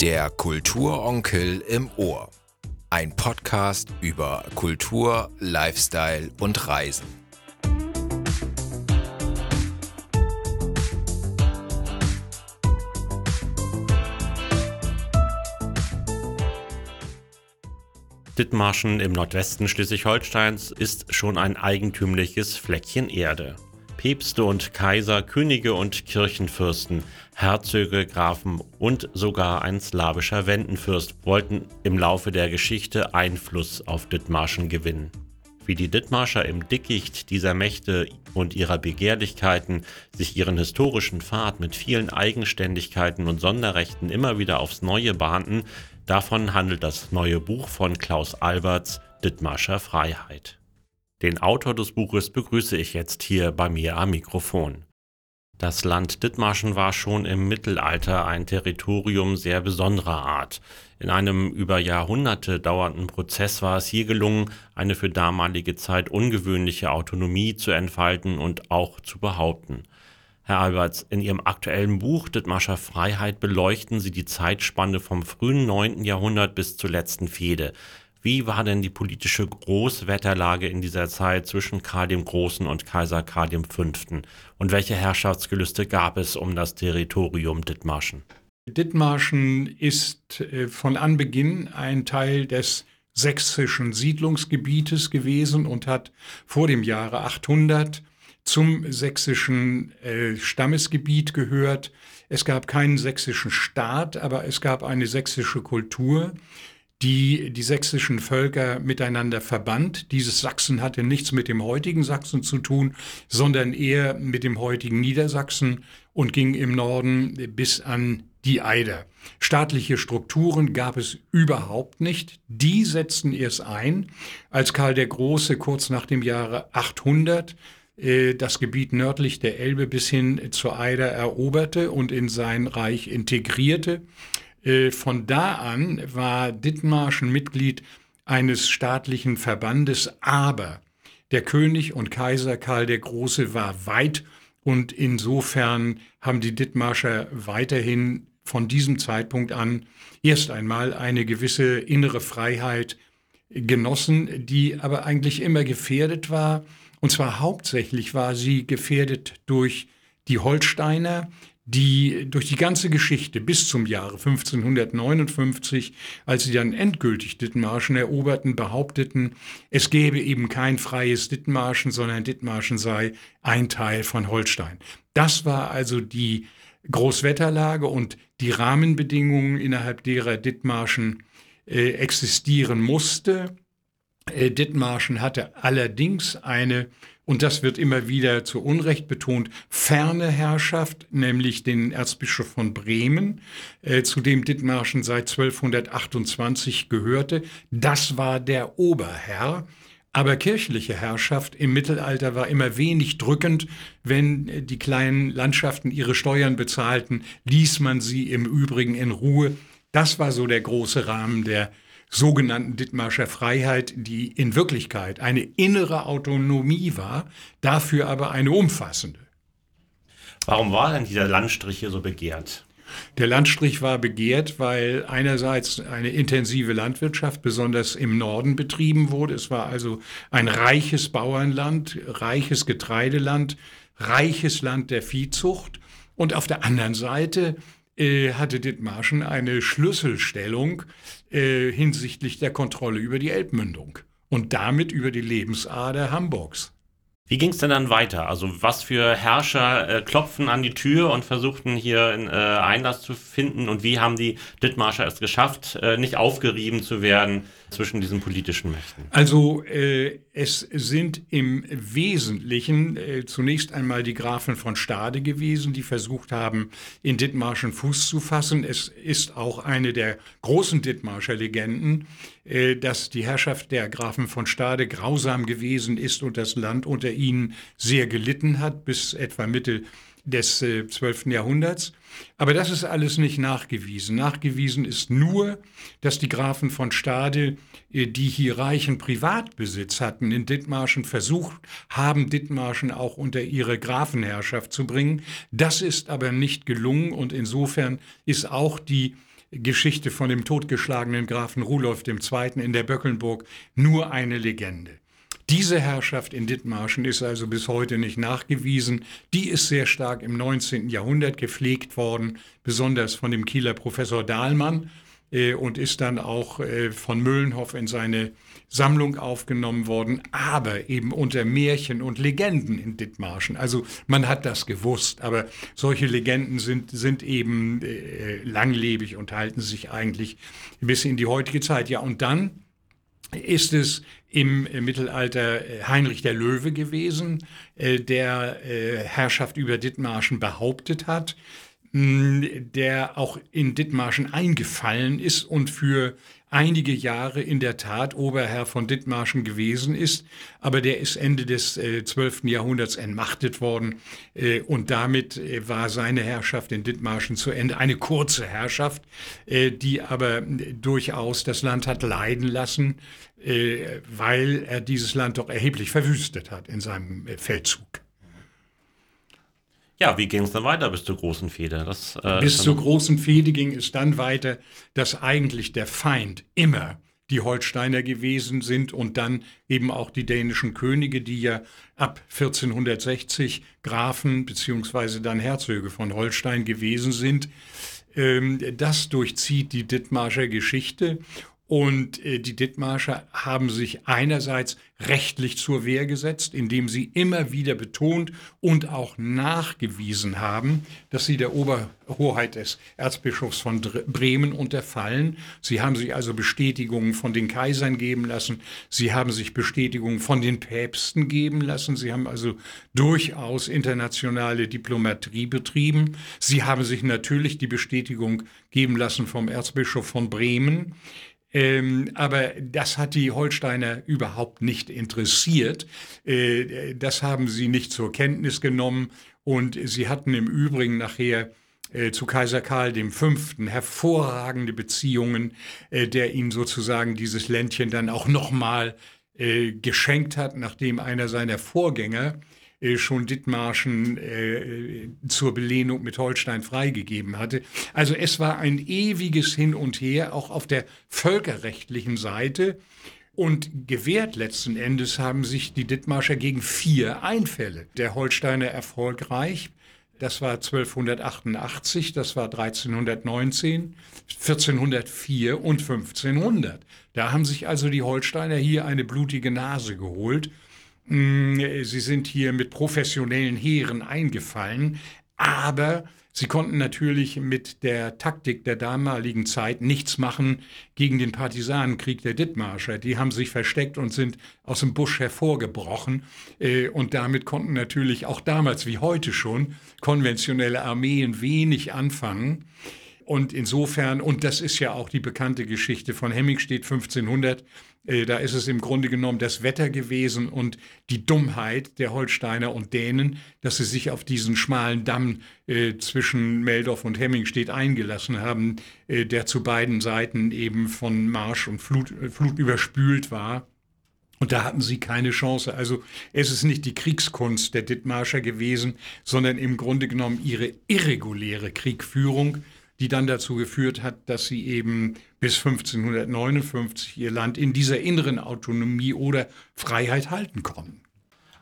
Der Kulturonkel im Ohr. Ein Podcast über Kultur, Lifestyle und Reisen. Dithmarschen im Nordwesten Schleswig-Holsteins ist schon ein eigentümliches Fleckchen Erde. Päpste und Kaiser, Könige und Kirchenfürsten, Herzöge, Grafen und sogar ein slawischer Wendenfürst wollten im Laufe der Geschichte Einfluss auf Dithmarschen gewinnen. Wie die Dithmarscher im Dickicht dieser Mächte und ihrer Begehrlichkeiten sich ihren historischen Pfad mit vielen Eigenständigkeiten und Sonderrechten immer wieder aufs Neue bahnten, davon handelt das neue Buch von Klaus Alberts Dithmarscher Freiheit. Den Autor des Buches begrüße ich jetzt hier bei mir am Mikrofon. Das Land Dithmarschen war schon im Mittelalter ein Territorium sehr besonderer Art. In einem über Jahrhunderte dauernden Prozess war es hier gelungen, eine für damalige Zeit ungewöhnliche Autonomie zu entfalten und auch zu behaupten. Herr Alberts, in Ihrem aktuellen Buch Dithmarscher Freiheit beleuchten Sie die Zeitspanne vom frühen 9. Jahrhundert bis zur letzten Fehde. Wie war denn die politische Großwetterlage in dieser Zeit zwischen Karl dem Großen und Kaiser Karl V.? Und welche Herrschaftsgelüste gab es um das Territorium Dithmarschen? Dithmarschen ist äh, von Anbeginn ein Teil des sächsischen Siedlungsgebietes gewesen und hat vor dem Jahre 800 zum sächsischen äh, Stammesgebiet gehört. Es gab keinen sächsischen Staat, aber es gab eine sächsische Kultur, die die sächsischen Völker miteinander verband. Dieses Sachsen hatte nichts mit dem heutigen Sachsen zu tun, sondern eher mit dem heutigen Niedersachsen und ging im Norden bis an die Eider. Staatliche Strukturen gab es überhaupt nicht. Die setzten erst ein, als Karl der Große kurz nach dem Jahre 800 äh, das Gebiet nördlich der Elbe bis hin zur Eider eroberte und in sein Reich integrierte. Äh, von da an war Dithmarschen Mitglied eines staatlichen Verbandes, aber der König und Kaiser Karl der Große war weit und insofern haben die Dithmarscher weiterhin von diesem Zeitpunkt an erst einmal eine gewisse innere Freiheit genossen, die aber eigentlich immer gefährdet war. Und zwar hauptsächlich war sie gefährdet durch die Holsteiner, die durch die ganze Geschichte bis zum Jahre 1559, als sie dann endgültig Dithmarschen eroberten, behaupteten, es gäbe eben kein freies Dithmarschen, sondern Dithmarschen sei ein Teil von Holstein. Das war also die Großwetterlage und die Rahmenbedingungen, innerhalb derer Dithmarschen äh, existieren musste. Äh, Dithmarschen hatte allerdings eine und das wird immer wieder zu Unrecht betont, ferne Herrschaft, nämlich den Erzbischof von Bremen, äh, zu dem Dithmarschen seit 1228 gehörte. Das war der Oberherr. Aber kirchliche Herrschaft im Mittelalter war immer wenig drückend. Wenn die kleinen Landschaften ihre Steuern bezahlten, ließ man sie im Übrigen in Ruhe. Das war so der große Rahmen der sogenannten Dithmarscher Freiheit, die in Wirklichkeit eine innere Autonomie war, dafür aber eine umfassende. Warum war denn dieser Landstrich hier so begehrt? Der Landstrich war begehrt, weil einerseits eine intensive Landwirtschaft besonders im Norden betrieben wurde. Es war also ein reiches Bauernland, reiches Getreideland, reiches Land der Viehzucht. Und auf der anderen Seite äh, hatte Dithmarschen eine Schlüsselstellung äh, hinsichtlich der Kontrolle über die Elbmündung und damit über die Lebensader Hamburgs. Wie ging es denn dann weiter? Also was für Herrscher äh, klopfen an die Tür und versuchten hier äh, Einlass zu finden und wie haben die Dithmarscher es geschafft, äh, nicht aufgerieben zu werden zwischen diesen politischen Mächten? Also äh, es sind im Wesentlichen äh, zunächst einmal die Grafen von Stade gewesen, die versucht haben, in Dithmarschen Fuß zu fassen. Es ist auch eine der großen Dithmarscher Legenden, äh, dass die Herrschaft der Grafen von Stade grausam gewesen ist und das Land unter ihnen sehr gelitten hat, bis etwa Mitte des äh, 12. Jahrhunderts. Aber das ist alles nicht nachgewiesen. Nachgewiesen ist nur, dass die Grafen von Stade, äh, die hier reichen Privatbesitz hatten, in Dithmarschen versucht haben, Dithmarschen auch unter ihre Grafenherrschaft zu bringen. Das ist aber nicht gelungen und insofern ist auch die Geschichte von dem totgeschlagenen Grafen Rudolf II. in der Böckelnburg nur eine Legende. Diese Herrschaft in Dithmarschen ist also bis heute nicht nachgewiesen. Die ist sehr stark im 19. Jahrhundert gepflegt worden, besonders von dem Kieler Professor Dahlmann äh, und ist dann auch äh, von Müllenhoff in seine Sammlung aufgenommen worden, aber eben unter Märchen und Legenden in Dithmarschen. Also man hat das gewusst, aber solche Legenden sind, sind eben äh, langlebig und halten sich eigentlich bis in die heutige Zeit. Ja, und dann ist es im Mittelalter äh, Heinrich der Löwe gewesen, äh, der äh, Herrschaft über Dithmarschen behauptet hat, der auch in Dithmarschen eingefallen ist und für einige Jahre in der Tat Oberherr von Dithmarschen gewesen ist, aber der ist Ende des äh, 12. Jahrhunderts entmachtet worden äh, und damit äh, war seine Herrschaft in Dithmarschen zu Ende. Eine kurze Herrschaft, äh, die aber durchaus das Land hat leiden lassen, äh, weil er dieses Land doch erheblich verwüstet hat in seinem äh, Feldzug. Ja, wie ging es dann weiter bis zur großen Fehde? Das, äh, bis zur großen Fehde ging es dann weiter, dass eigentlich der Feind immer die Holsteiner gewesen sind und dann eben auch die dänischen Könige, die ja ab 1460 Grafen beziehungsweise dann Herzöge von Holstein gewesen sind. Ähm, das durchzieht die Dithmarscher Geschichte und äh, die Dithmarscher haben sich einerseits rechtlich zur Wehr gesetzt, indem sie immer wieder betont und auch nachgewiesen haben, dass sie der Oberhoheit des Erzbischofs von Bremen unterfallen. Sie haben sich also Bestätigungen von den Kaisern geben lassen. Sie haben sich Bestätigungen von den Päpsten geben lassen. Sie haben also durchaus internationale Diplomatie betrieben. Sie haben sich natürlich die Bestätigung geben lassen vom Erzbischof von Bremen. Ähm, aber das hat die Holsteiner überhaupt nicht interessiert. Äh, das haben sie nicht zur Kenntnis genommen. Und sie hatten im Übrigen nachher äh, zu Kaiser Karl V. hervorragende Beziehungen, äh, der ihnen sozusagen dieses Ländchen dann auch nochmal äh, geschenkt hat, nachdem einer seiner Vorgänger äh, schon Dithmarschen äh, zur Belehnung mit Holstein freigegeben hatte. Also es war ein ewiges Hin und Her, auch auf der völkerrechtlichen Seite. Und gewährt letzten Endes haben sich die Dithmarscher gegen vier Einfälle. Der Holsteiner erfolgreich, das war 1288, das war 1319, 1404 und 1500. Da haben sich also die Holsteiner hier eine blutige Nase geholt sie sind hier mit professionellen Heeren eingefallen, aber sie konnten natürlich mit der Taktik der damaligen Zeit nichts machen gegen den Partisanenkrieg der Dithmarscher. Die haben sich versteckt und sind aus dem Busch hervorgebrochen äh, und damit konnten natürlich auch damals wie heute schon konventionelle Armeen wenig anfangen. Und insofern, und das ist ja auch die bekannte Geschichte von Hemmingstedt 1500, äh, da ist es im Grunde genommen das Wetter gewesen und die Dummheit der Holsteiner und Dänen, dass sie sich auf diesen schmalen Damm äh, zwischen Meldorf und Hemmingstedt eingelassen haben, äh, der zu beiden Seiten eben von Marsch und Flut, äh, Flut überspült war. Und da hatten sie keine Chance. Also es ist nicht die Kriegskunst der Dithmarscher gewesen, sondern im Grunde genommen ihre irreguläre Kriegführung, die dann dazu geführt hat, dass sie eben bis 1559 ihr Land in dieser inneren Autonomie oder Freiheit halten konnten.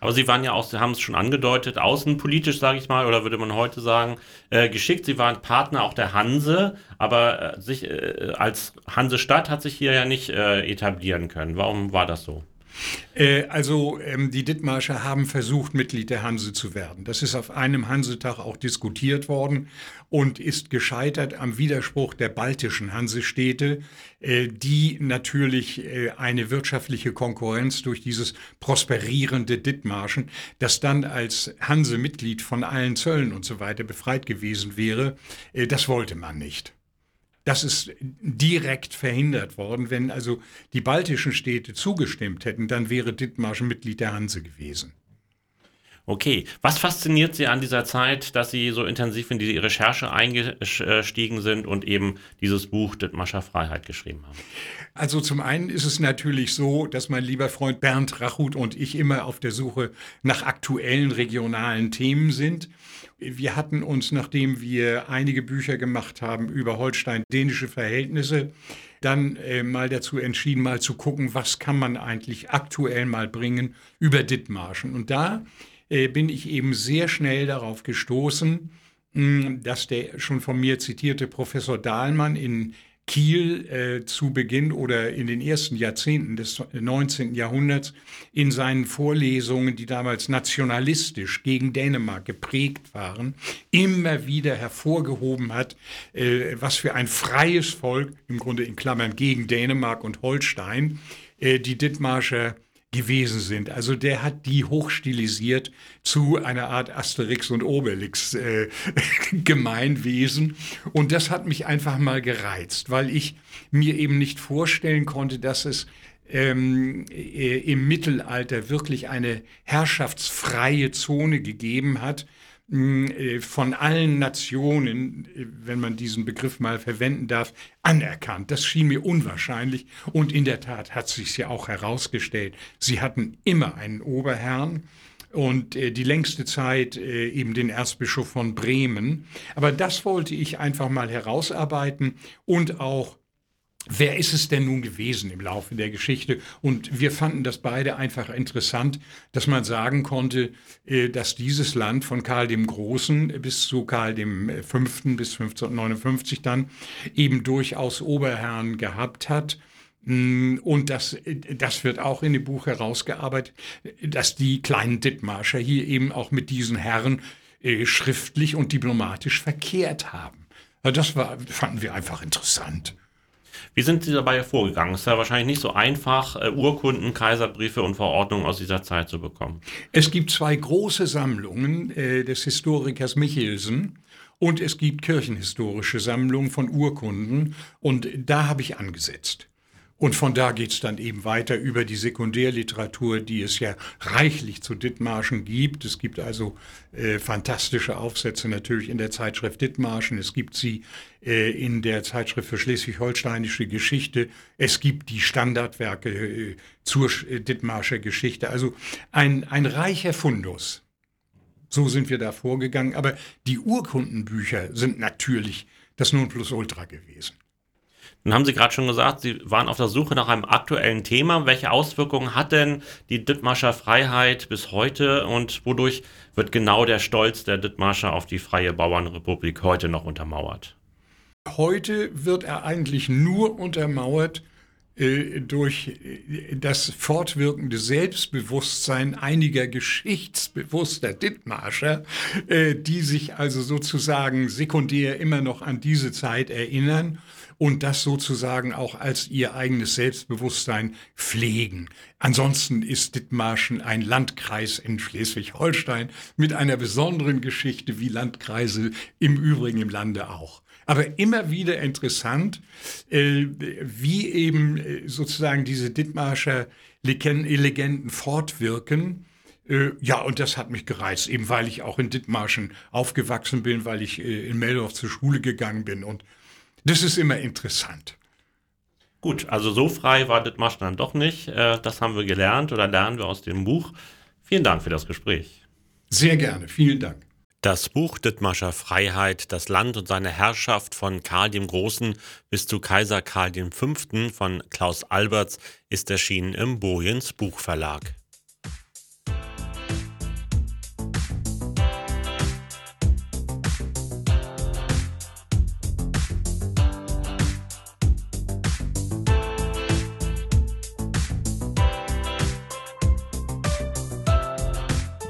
Aber Sie waren ja auch, Sie haben es schon angedeutet, außenpolitisch, sage ich mal, oder würde man heute sagen, äh, geschickt. Sie waren Partner auch der Hanse, aber äh, sich äh, als Hansestadt hat sich hier ja nicht äh, etablieren können. Warum war das so? Äh, also ähm, die Dithmarscher haben versucht, Mitglied der Hanse zu werden. Das ist auf einem Hansetag auch diskutiert worden und ist gescheitert am Widerspruch der baltischen Hansestädte, äh, die natürlich äh, eine wirtschaftliche Konkurrenz durch dieses prosperierende Dithmarschen, das dann als Hanse-Mitglied von allen Zöllen und so weiter befreit gewesen wäre, das wollte man nicht. Das ist direkt verhindert worden. Wenn also die baltischen Städte zugestimmt hätten, dann wäre Dithmarschen Mitglied der Hanse gewesen. Okay, was fasziniert Sie an dieser Zeit, dass Sie so intensiv in die Recherche eingestiegen sind und eben dieses Buch Dithmarscher Freiheit geschrieben haben? Also zum einen ist es natürlich so, dass mein lieber Freund Bernd Rachut und ich immer auf der Suche nach aktuellen regionalen Themen sind. wir hatten uns, nachdem wir einige Bücher gemacht haben über holstein-dänische Verhältnisse, dann äh, mal dazu entschieden, mal zu gucken, was kann man eigentlich aktuell mal bringen über Dithmarschen. Und da bin ich eben sehr schnell darauf gestoßen, dass der schon von mir zitierte Professor Dahlmann in Kiel äh, zu Beginn oder in den ersten Jahrzehnten des 19. Jahrhunderts in seinen Vorlesungen, die damals nationalistisch gegen Dänemark geprägt waren, immer wieder hervorgehoben hat, äh, was für ein freies Volk, im Grunde in Klammern gegen Dänemark und Holstein, äh, die Dithmarscher gewesen sind. Also der hat die hochstilisiert zu einer Art Asterix und Obelix äh, Gemeinwesen. Und das hat mich einfach mal gereizt, weil ich mir eben nicht vorstellen konnte, dass es ähm, äh, im Mittelalter wirklich eine herrschaftsfreie Zone gegeben hat, von allen Nationen, äh, wenn man diesen Begriff mal verwenden darf, anerkannt. Das schien mir unwahrscheinlich und in der Tat hat sich ja auch herausgestellt. Sie hatten immer einen Oberherrn und äh, die längste Zeit äh, eben den Erzbischof von Bremen. Aber das wollte ich einfach mal herausarbeiten und auch Wer ist es denn nun gewesen im Laufe der Geschichte? Und wir fanden das beide einfach interessant, dass man sagen konnte, äh, dass dieses Land von Karl dem Großen bis zu Karl dem Fünften bis 1559 dann eben durchaus Oberherren gehabt hat. Mm, und das, das wird auch in dem Buch herausgearbeitet, dass die kleinen Dithmarscher hier eben auch mit diesen Herren äh, schriftlich und diplomatisch verkehrt haben. Das war, fanden wir einfach interessant. Wie sind Sie dabei vorgegangen? Es ist ja wahrscheinlich nicht so einfach, äh, Urkunden, Kaiserbriefe und Verordnungen aus dieser Zeit zu bekommen. Es gibt zwei große Sammlungen äh, des Historikers Michelsen und es gibt kirchenhistorische Sammlungen von Urkunden und da habe ich angesetzt. Und von da geht's dann eben weiter über die Sekundärliteratur, die es ja reichlich zu Dithmarschen gibt. Es gibt also äh, fantastische Aufsätze natürlich in der Zeitschrift Dithmarschen. Es gibt sie äh, in der Zeitschrift für schleswig-holsteinische Geschichte. Es gibt die Standardwerke äh, zur äh, Dithmarscher Geschichte. Also ein, ein reicher Fundus. So sind wir da vorgegangen. Aber die Urkundenbücher sind natürlich das Nonplusultra gewesen. Nun haben Sie gerade schon gesagt, Sie waren auf der Suche nach einem aktuellen Thema. Welche Auswirkungen hat denn die Dithmarscher Freiheit bis heute und wodurch wird genau der Stolz der Dithmarscher auf die freie Bauernrepublik heute noch untermauert? Heute wird er eigentlich nur untermauert äh, durch äh, das fortwirkende Selbstbewusstsein einiger geschichtsbewusster Dithmarscher, äh, die sich also sozusagen sekundär immer noch an diese Zeit erinnern und das sozusagen auch als ihr eigenes Selbstbewusstsein pflegen. Ansonsten ist Dithmarschen ein Landkreis in Schleswig-Holstein mit einer besonderen Geschichte wie Landkreise im Übrigen im Lande auch. Aber immer wieder interessant, äh, wie eben äh, sozusagen diese Dithmarscher Legenden fortwirken. Äh, ja, und das hat mich gereizt, eben weil ich auch in Dithmarschen aufgewachsen bin, weil ich in Meldorf zur Schule gegangen bin und das ist immer interessant. Gut, also so frei war Dithmarschen dann doch nicht. Das haben wir gelernt oder lernen wir aus dem Buch. Vielen Dank für das Gespräch. Sehr gerne, vielen Dank. Das Buch Dithmarscher Freiheit, das Land und seine Herrschaft von Karl dem Großen bis zu Kaiser Karl V. von Klaus Alberts ist erschienen im Bojens Buchverlag.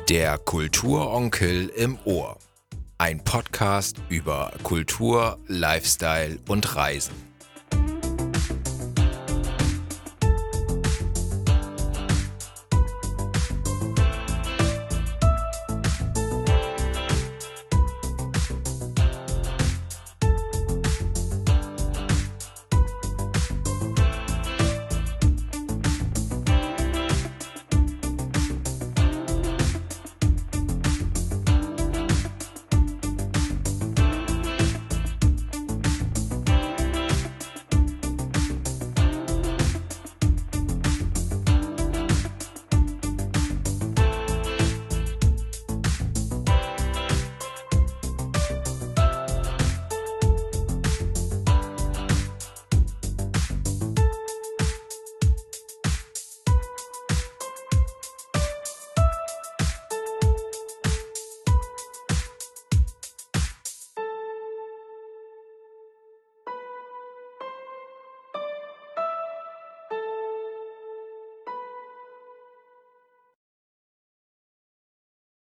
Der Kulturonkel im Ohr. Ein Podcast über Kultur, Lifestyle und Reisen.